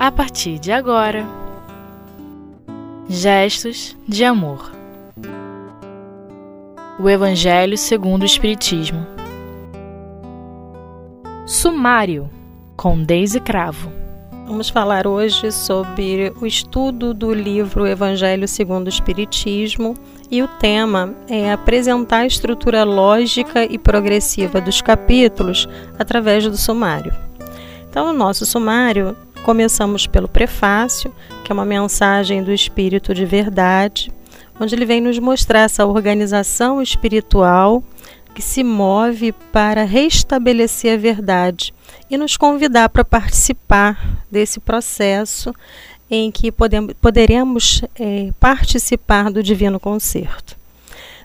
a partir de agora. Gestos de amor. O Evangelho segundo o Espiritismo. Sumário com Deise Cravo. Vamos falar hoje sobre o estudo do livro Evangelho segundo o Espiritismo e o tema é apresentar a estrutura lógica e progressiva dos capítulos através do sumário. Então, no nosso sumário, começamos pelo prefácio, que é uma mensagem do Espírito de Verdade, onde ele vem nos mostrar essa organização espiritual que se move para restabelecer a verdade e nos convidar para participar desse processo em que podemos, poderemos é, participar do Divino Concerto.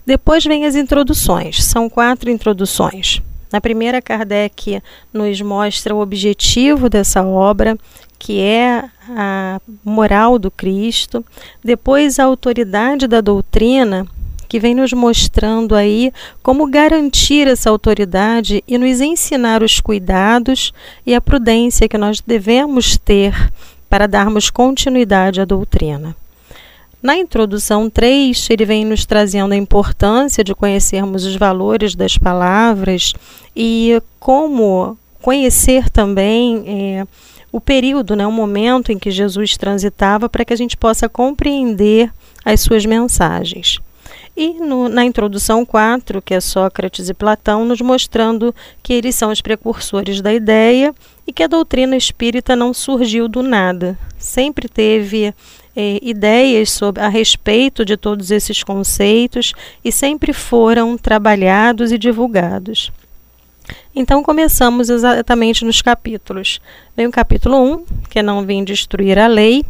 Depois vem as introduções, são quatro introduções. Na primeira, Kardec nos mostra o objetivo dessa obra, que é a moral do Cristo. Depois, a autoridade da doutrina, que vem nos mostrando aí como garantir essa autoridade e nos ensinar os cuidados e a prudência que nós devemos ter para darmos continuidade à doutrina. Na introdução 3, ele vem nos trazendo a importância de conhecermos os valores das palavras e como conhecer também é, o período, né, o momento em que Jesus transitava, para que a gente possa compreender as suas mensagens. E no, na introdução 4, que é Sócrates e Platão, nos mostrando que eles são os precursores da ideia e que a doutrina espírita não surgiu do nada. Sempre teve eh, ideias sobre, a respeito de todos esses conceitos e sempre foram trabalhados e divulgados. Então começamos exatamente nos capítulos. Vem o capítulo 1, que é não vem destruir a lei,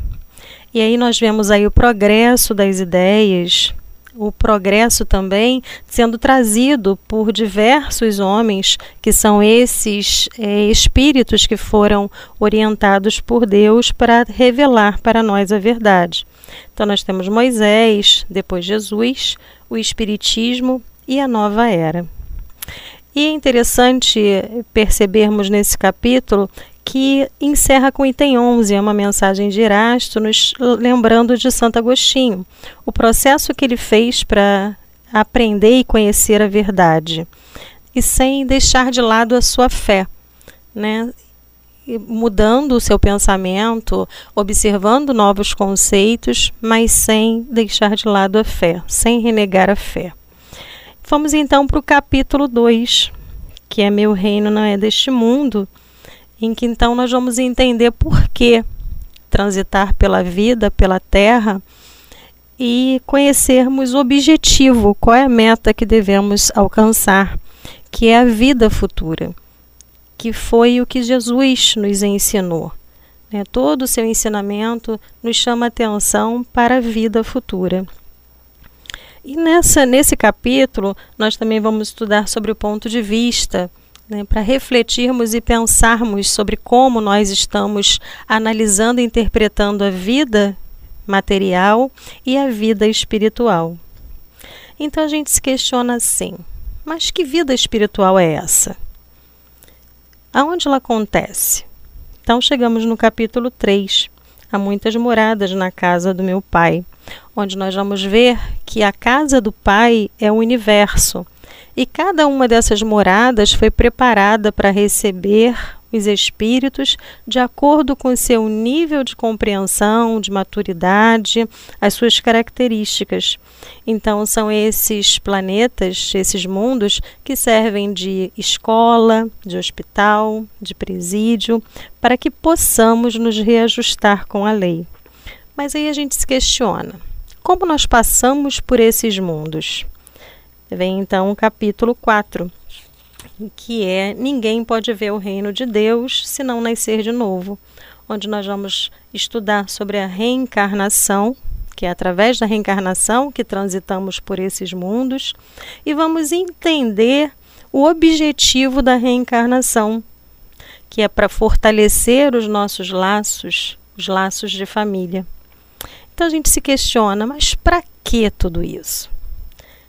e aí nós vemos aí o progresso das ideias, o progresso também sendo trazido por diversos homens, que são esses é, espíritos que foram orientados por Deus para revelar para nós a verdade. Então, nós temos Moisés, depois Jesus, o Espiritismo e a nova era. E é interessante percebermos nesse capítulo que encerra com item 11, é uma mensagem de Erasto, nos lembrando de Santo Agostinho, o processo que ele fez para aprender e conhecer a verdade, e sem deixar de lado a sua fé, né? mudando o seu pensamento, observando novos conceitos, mas sem deixar de lado a fé, sem renegar a fé. Vamos então para o capítulo 2, que é Meu Reino Não É Deste Mundo em que então nós vamos entender por que transitar pela vida, pela terra e conhecermos o objetivo, qual é a meta que devemos alcançar, que é a vida futura, que foi o que Jesus nos ensinou. Né? Todo o seu ensinamento nos chama atenção para a vida futura. E nessa, nesse capítulo, nós também vamos estudar sobre o ponto de vista né, para refletirmos e pensarmos sobre como nós estamos analisando e interpretando a vida material e a vida espiritual. Então a gente se questiona assim: mas que vida espiritual é essa? Aonde ela acontece? Então chegamos no capítulo 3. Há muitas moradas na casa do meu pai, onde nós vamos ver que a casa do pai é o universo e cada uma dessas moradas foi preparada para receber os espíritos de acordo com seu nível de compreensão, de maturidade, as suas características. Então, são esses planetas, esses mundos, que servem de escola, de hospital, de presídio, para que possamos nos reajustar com a lei. Mas aí a gente se questiona: como nós passamos por esses mundos? Vem então o capítulo 4, que é Ninguém pode ver o reino de Deus se não nascer de novo, onde nós vamos estudar sobre a reencarnação, que é através da reencarnação que transitamos por esses mundos, e vamos entender o objetivo da reencarnação, que é para fortalecer os nossos laços, os laços de família. Então a gente se questiona, mas para que tudo isso?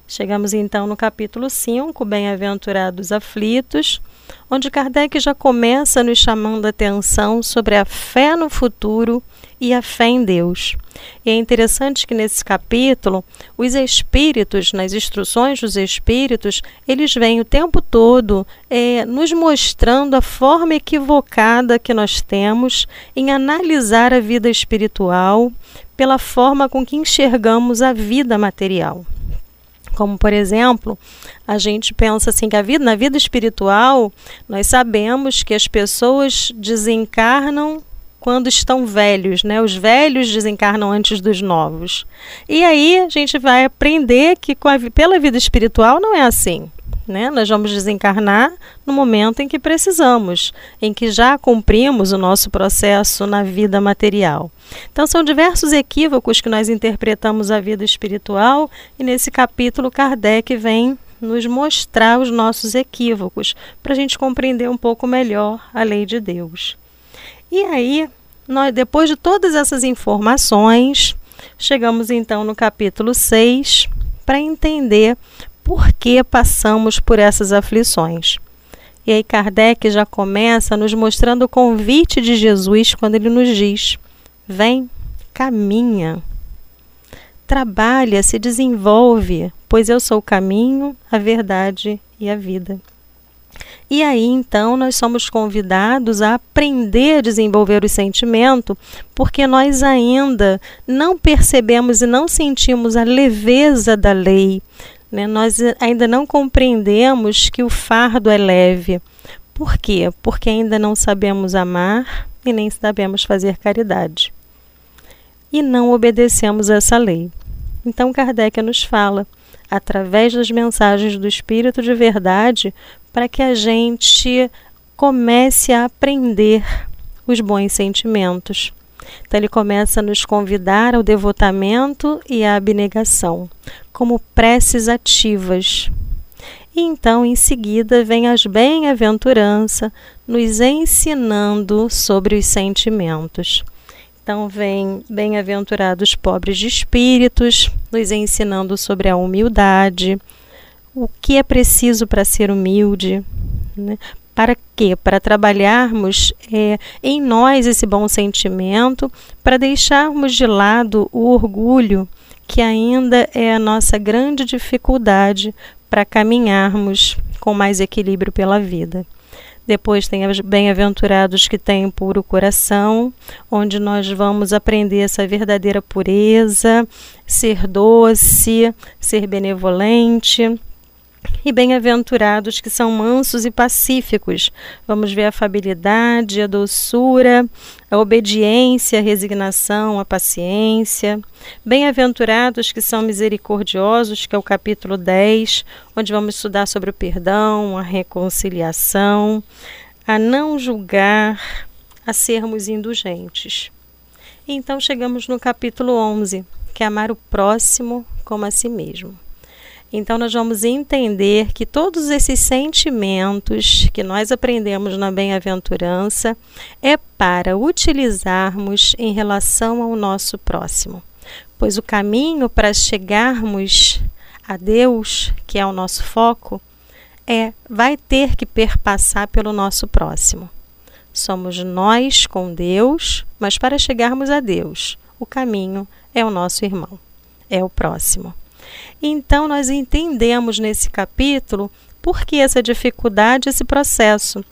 Chegamos então no capítulo 5, Bem-aventurados aflitos, onde Kardec já começa nos chamando a atenção sobre a fé no futuro e a fé em Deus. E é interessante que nesse capítulo, os espíritos, nas instruções dos espíritos, eles vêm o tempo todo é, nos mostrando a forma equivocada que nós temos em analisar a vida espiritual pela forma com que enxergamos a vida material. Como, por exemplo, a gente pensa assim que a vida, na vida espiritual, nós sabemos que as pessoas desencarnam quando estão velhos, né? Os velhos desencarnam antes dos novos. E aí a gente vai aprender que a, pela vida espiritual não é assim. Né? Nós vamos desencarnar no momento em que precisamos, em que já cumprimos o nosso processo na vida material. Então, são diversos equívocos que nós interpretamos a vida espiritual, e nesse capítulo, Kardec vem nos mostrar os nossos equívocos, para a gente compreender um pouco melhor a lei de Deus. E aí, nós, depois de todas essas informações, chegamos então no capítulo 6 para entender por que passamos por essas aflições. E aí Kardec já começa nos mostrando o convite de Jesus quando ele nos diz: Vem, caminha, trabalha, se desenvolve, pois eu sou o caminho, a verdade e a vida. E aí então nós somos convidados a aprender a desenvolver o sentimento, porque nós ainda não percebemos e não sentimos a leveza da lei, né? Nós ainda não compreendemos que o fardo é leve. Por quê? Porque ainda não sabemos amar e nem sabemos fazer caridade. E não obedecemos essa lei. Então Kardec nos fala, através das mensagens do Espírito de Verdade, para que a gente comece a aprender os bons sentimentos. Então, ele começa a nos convidar ao devotamento e à abnegação, como preces ativas. E então, em seguida, vem as bem-aventurança, nos ensinando sobre os sentimentos. Então, vem bem-aventurados pobres de espíritos, nos ensinando sobre a humildade, o que é preciso para ser humilde, né? Para quê? Para trabalharmos é, em nós esse bom sentimento, para deixarmos de lado o orgulho, que ainda é a nossa grande dificuldade para caminharmos com mais equilíbrio pela vida. Depois tem os bem-aventurados que têm puro coração, onde nós vamos aprender essa verdadeira pureza, ser doce, ser benevolente, e bem-aventurados que são mansos e pacíficos. Vamos ver a afabilidade, a doçura, a obediência, a resignação, a paciência. Bem-aventurados que são misericordiosos, que é o capítulo 10, onde vamos estudar sobre o perdão, a reconciliação, a não julgar, a sermos indulgentes. Então chegamos no capítulo 11, que é amar o próximo como a si mesmo. Então, nós vamos entender que todos esses sentimentos que nós aprendemos na bem-aventurança é para utilizarmos em relação ao nosso próximo. Pois o caminho para chegarmos a Deus, que é o nosso foco, é vai ter que perpassar pelo nosso próximo. Somos nós com Deus, mas para chegarmos a Deus, o caminho é o nosso irmão, é o próximo. Então, nós entendemos nesse capítulo por que essa dificuldade, esse processo.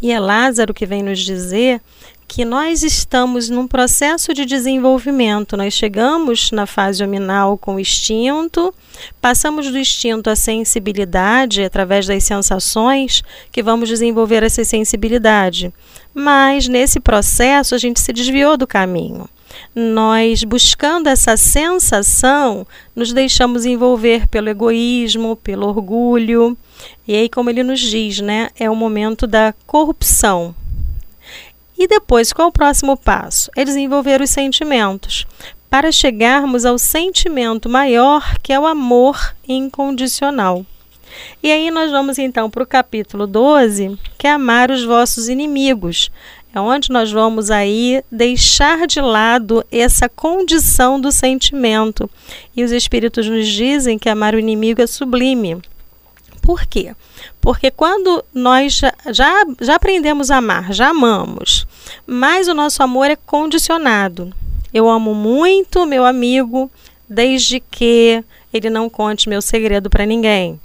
E é Lázaro que vem nos dizer que nós estamos num processo de desenvolvimento. Nós chegamos na fase hominal com o instinto, passamos do instinto à sensibilidade através das sensações, que vamos desenvolver essa sensibilidade. Mas nesse processo a gente se desviou do caminho nós buscando essa sensação, nos deixamos envolver pelo egoísmo, pelo orgulho. E aí, como ele nos diz, né, é o momento da corrupção. E depois, qual é o próximo passo? É desenvolver os sentimentos, para chegarmos ao sentimento maior, que é o amor incondicional. E aí nós vamos então para o capítulo 12, que é amar os vossos inimigos É onde nós vamos aí deixar de lado essa condição do sentimento. E os espíritos nos dizem que amar o inimigo é sublime. Por quê? Porque quando nós já, já, já aprendemos a amar, já amamos, mas o nosso amor é condicionado. Eu amo muito meu amigo, desde que ele não conte meu segredo para ninguém.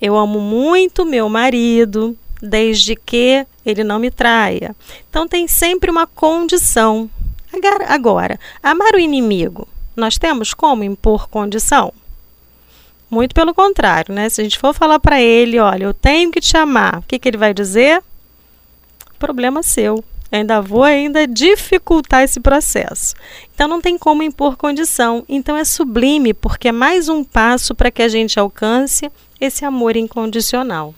Eu amo muito meu marido, desde que ele não me traia. Então tem sempre uma condição. Agora, amar o inimigo, nós temos como impor condição? Muito pelo contrário, né? Se a gente for falar para ele, olha, eu tenho que te amar, o que, que ele vai dizer? Problema seu. ainda vou ainda dificultar esse processo. Então não tem como impor condição. Então é sublime, porque é mais um passo para que a gente alcance esse amor incondicional.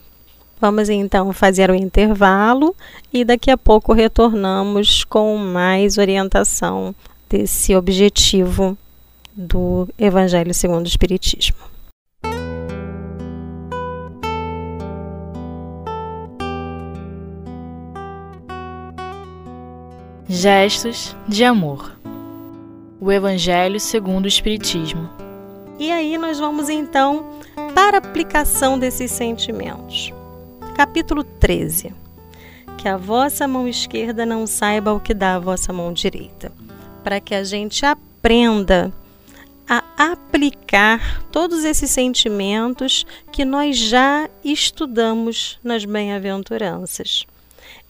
Vamos então fazer o um intervalo e daqui a pouco retornamos com mais orientação desse objetivo do Evangelho segundo o Espiritismo. Gestos de amor. O Evangelho segundo o Espiritismo. E aí nós vamos então para a aplicação desses sentimentos capítulo 13. Que a vossa mão esquerda não saiba o que dá a vossa mão direita, para que a gente aprenda a aplicar todos esses sentimentos que nós já estudamos nas bem-aventuranças.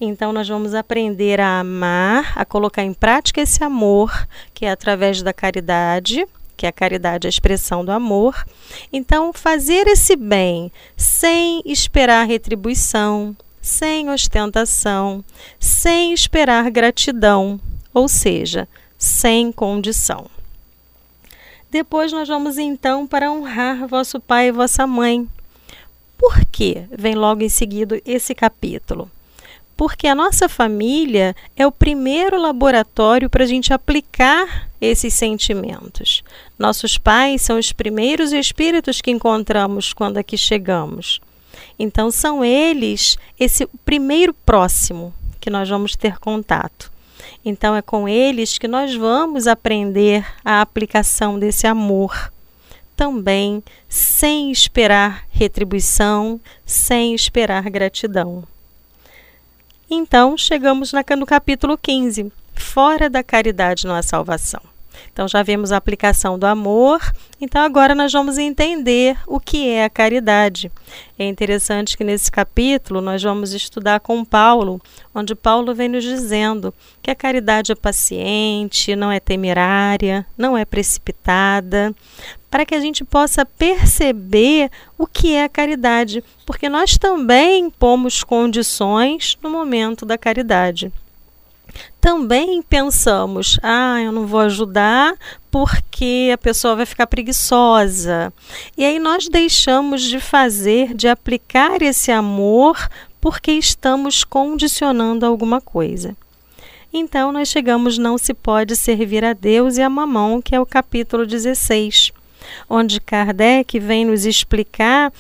Então, nós vamos aprender a amar, a colocar em prática esse amor, que é através da caridade, que a caridade é a expressão do amor. Então, fazer esse bem sem esperar retribuição, sem ostentação, sem esperar gratidão, ou seja, sem condição. Depois nós vamos então para honrar vosso pai e vossa mãe. Por que vem logo em seguida esse capítulo? Porque a nossa família é o primeiro laboratório para a gente aplicar esses sentimentos. Nossos pais são os primeiros espíritos que encontramos quando aqui chegamos. Então, são eles esse primeiro próximo que nós vamos ter contato. Então, é com eles que nós vamos aprender a aplicação desse amor. Também sem esperar retribuição, sem esperar gratidão. Então, chegamos no capítulo 15. Fora da caridade não há salvação. Então, já vimos a aplicação do amor. Então, agora nós vamos entender o que é a caridade. É interessante que nesse capítulo nós vamos estudar com Paulo, onde Paulo vem nos dizendo que a caridade é paciente, não é temerária, não é precipitada, para que a gente possa perceber o que é a caridade, porque nós também pomos condições no momento da caridade. Também pensamos, ah, eu não vou ajudar porque a pessoa vai ficar preguiçosa. E aí nós deixamos de fazer, de aplicar esse amor porque estamos condicionando alguma coisa. Então nós chegamos não se pode servir a Deus e a mamão, que é o capítulo 16 onde Kardec vem nos explicar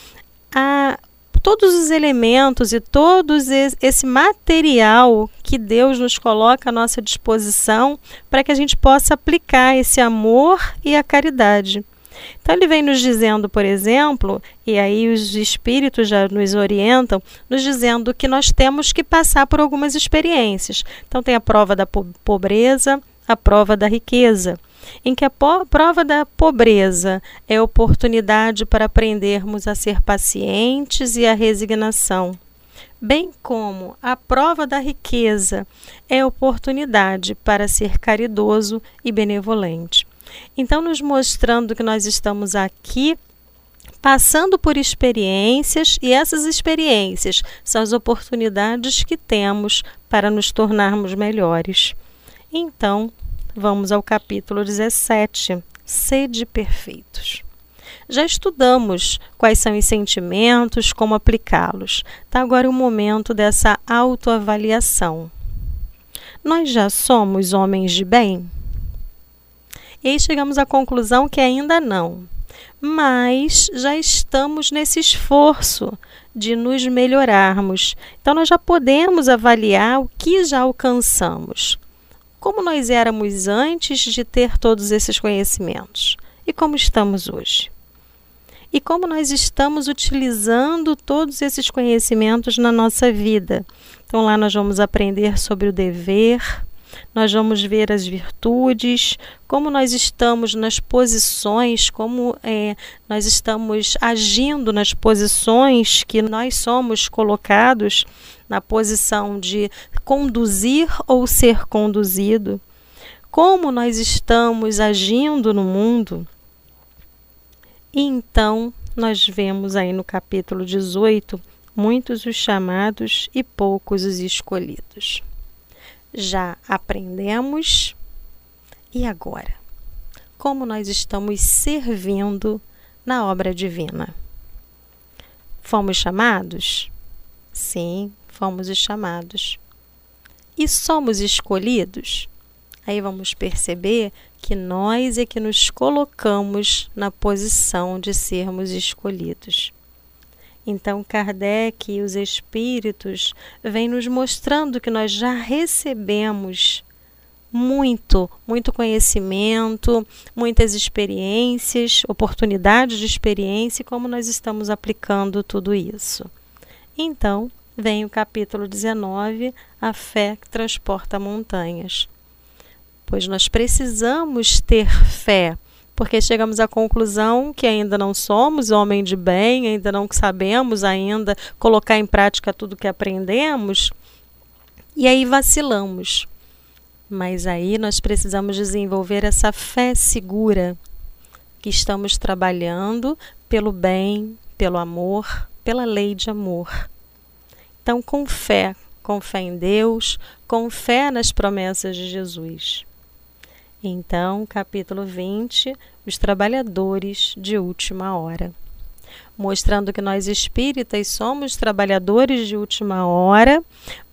a, todos os elementos e todo esse material que Deus nos coloca à nossa disposição para que a gente possa aplicar esse amor e a caridade. Então ele vem nos dizendo, por exemplo, e aí os espíritos já nos orientam, nos dizendo que nós temos que passar por algumas experiências. Então tem a prova da pobreza, a prova da riqueza em que a prova da pobreza é oportunidade para aprendermos a ser pacientes e a resignação, bem como a prova da riqueza é oportunidade para ser caridoso e benevolente. Então, nos mostrando que nós estamos aqui passando por experiências e essas experiências são as oportunidades que temos para nos tornarmos melhores. Então, Vamos ao capítulo 17. Sede perfeitos. Já estudamos quais são os sentimentos, como aplicá-los. Está agora o momento dessa autoavaliação. Nós já somos homens de bem? E aí chegamos à conclusão que ainda não. mas já estamos nesse esforço de nos melhorarmos. Então, nós já podemos avaliar o que já alcançamos. Como nós éramos antes de ter todos esses conhecimentos e como estamos hoje. E como nós estamos utilizando todos esses conhecimentos na nossa vida. Então, lá nós vamos aprender sobre o dever, nós vamos ver as virtudes, como nós estamos nas posições, como é, nós estamos agindo nas posições que nós somos colocados na posição de conduzir ou ser conduzido, como nós estamos agindo no mundo. E então nós vemos aí no capítulo 18 muitos os chamados e poucos os escolhidos já aprendemos. E agora? Como nós estamos servindo na obra divina? Fomos chamados? Sim, fomos chamados. E somos escolhidos? Aí vamos perceber que nós é que nos colocamos na posição de sermos escolhidos. Então, Kardec e os espíritos vêm nos mostrando que nós já recebemos muito, muito conhecimento, muitas experiências, oportunidades de experiência e como nós estamos aplicando tudo isso. Então, vem o capítulo 19, a fé que transporta montanhas. Pois nós precisamos ter fé porque chegamos à conclusão que ainda não somos homem de bem, ainda não sabemos ainda colocar em prática tudo que aprendemos, e aí vacilamos. Mas aí nós precisamos desenvolver essa fé segura que estamos trabalhando pelo bem, pelo amor, pela lei de amor. Então, com fé, com fé em Deus, com fé nas promessas de Jesus. Então, capítulo 20, os trabalhadores de última hora. Mostrando que nós espíritas somos trabalhadores de última hora,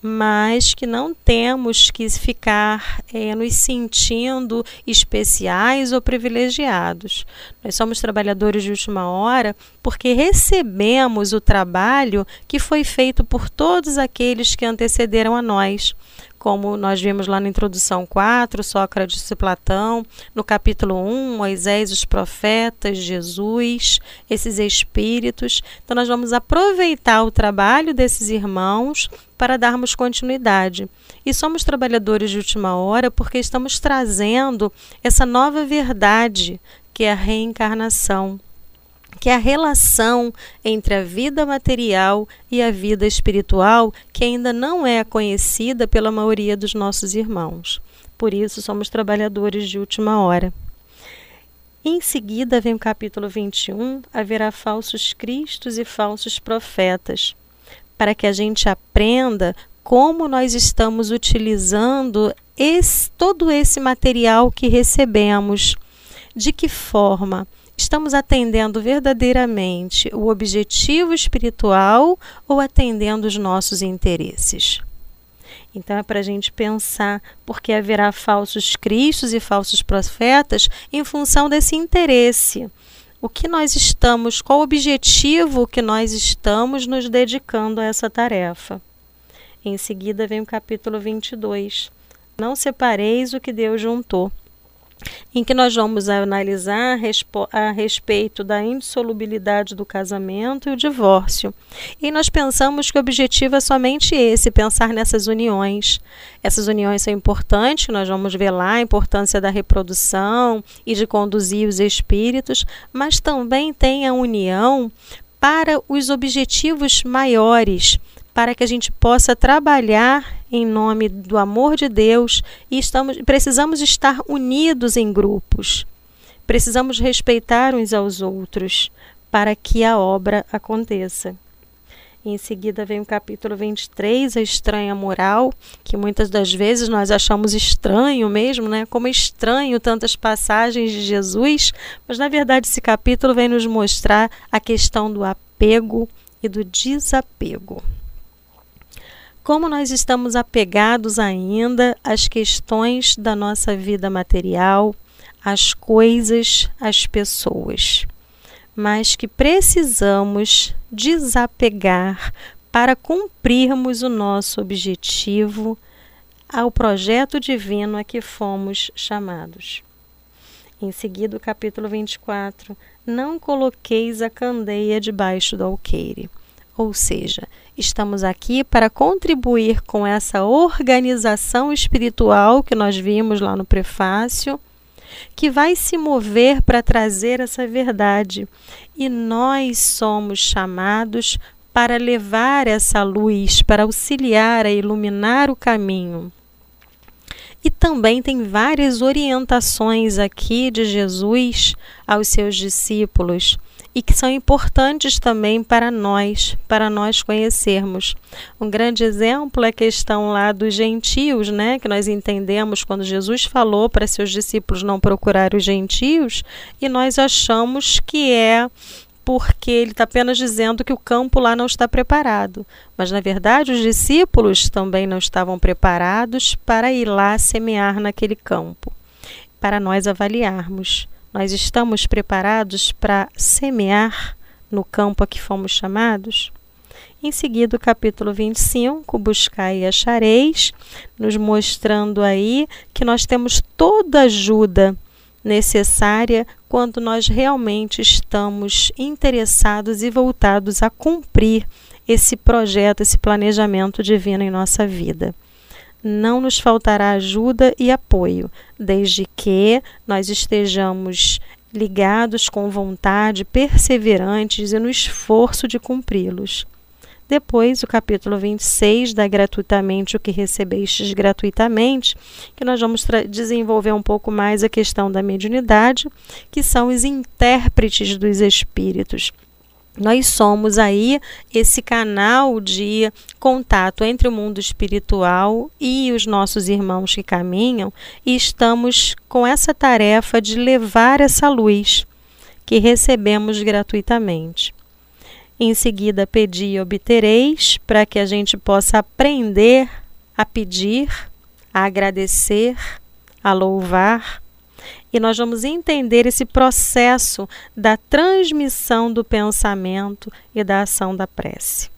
mas que não temos que ficar é, nos sentindo especiais ou privilegiados. Nós somos trabalhadores de última hora porque recebemos o trabalho que foi feito por todos aqueles que antecederam a nós como nós vimos lá na introdução 4, Sócrates e Platão, no capítulo 1, Moisés, os profetas, Jesus, esses espíritos. Então, nós vamos aproveitar o trabalho desses irmãos para darmos continuidade. E somos trabalhadores de última hora porque estamos trazendo essa nova verdade que é a reencarnação que é a relação entre a vida material e a vida espiritual, que ainda não é conhecida pela maioria dos nossos irmãos. Por isso, somos trabalhadores de última hora. Em seguida, vem o capítulo 21: haverá falsos cristos e falsos profetas, para que a gente aprenda como nós estamos utilizando esse, todo esse material que recebemos, de que forma estamos atendendo verdadeiramente o objetivo espiritual ou atendendo os nossos interesses? Então é para a gente pensar, porque haverá falsos cristos e falsos profetas em função desse interesse. O que nós estamos, qual o objetivo que nós estamos nos dedicando a essa tarefa? Em seguida vem o capítulo 22. Não separeis o que Deus juntou em que nós vamos analisar a respeito da insolubilidade do casamento e o divórcio. E nós pensamos que o objetivo é somente esse, pensar nessas uniões. Essas uniões são importantes, nós vamos ver lá a importância da reprodução e de conduzir os espíritos, mas também tem a união para os objetivos maiores para que a gente possa trabalhar em nome do amor de Deus e estamos, precisamos estar unidos em grupos. Precisamos respeitar uns aos outros para que a obra aconteça. Em seguida vem o capítulo 23, a estranha moral, que muitas das vezes nós achamos estranho mesmo, né? Como estranho tantas passagens de Jesus, mas na verdade esse capítulo vem nos mostrar a questão do apego e do desapego como nós estamos apegados ainda às questões da nossa vida material, às coisas, às pessoas. mas que precisamos desapegar para cumprirmos o nosso objetivo ao projeto divino a que fomos chamados. Em seguida, o capítulo 24: Não coloqueis a candeia debaixo do alqueire. Ou seja, estamos aqui para contribuir com essa organização espiritual que nós vimos lá no prefácio, que vai se mover para trazer essa verdade. E nós somos chamados para levar essa luz, para auxiliar a iluminar o caminho. E também tem várias orientações aqui de Jesus aos seus discípulos e que são importantes também para nós, para nós conhecermos. Um grande exemplo é a questão lá dos gentios, né, que nós entendemos quando Jesus falou para seus discípulos não procurar os gentios, e nós achamos que é porque ele está apenas dizendo que o campo lá não está preparado. Mas, na verdade, os discípulos também não estavam preparados para ir lá semear naquele campo. Para nós avaliarmos, nós estamos preparados para semear no campo a que fomos chamados? Em seguida, o capítulo 25, Buscai e achareis, nos mostrando aí que nós temos toda ajuda necessária quando nós realmente estamos interessados e voltados a cumprir esse projeto, esse planejamento divino em nossa vida. Não nos faltará ajuda e apoio, desde que nós estejamos ligados com vontade, perseverantes e no esforço de cumpri-los. Depois, o capítulo 26 dá gratuitamente o que recebestes gratuitamente, que nós vamos desenvolver um pouco mais a questão da mediunidade, que são os intérpretes dos espíritos. Nós somos aí esse canal de contato entre o mundo espiritual e os nossos irmãos que caminham, e estamos com essa tarefa de levar essa luz que recebemos gratuitamente. Em seguida, pedi e obtereis, para que a gente possa aprender a pedir, a agradecer, a louvar. E nós vamos entender esse processo da transmissão do pensamento e da ação da prece.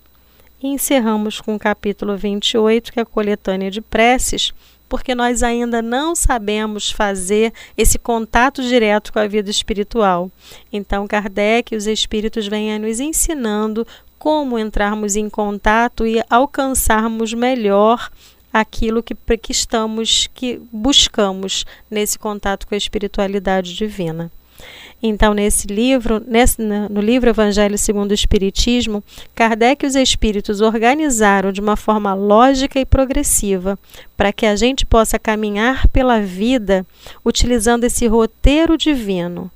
E encerramos com o capítulo 28, que é a coletânea de preces, porque nós ainda não sabemos fazer esse contato direto com a vida espiritual. Então, Kardec e os espíritos vêm nos ensinando como entrarmos em contato e alcançarmos melhor aquilo que, que estamos que buscamos nesse contato com a espiritualidade divina. Então, nesse livro, nesse, no livro Evangelho segundo o Espiritismo, Kardec e os Espíritos organizaram de uma forma lógica e progressiva para que a gente possa caminhar pela vida utilizando esse roteiro divino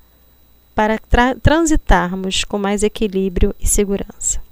para tra transitarmos com mais equilíbrio e segurança.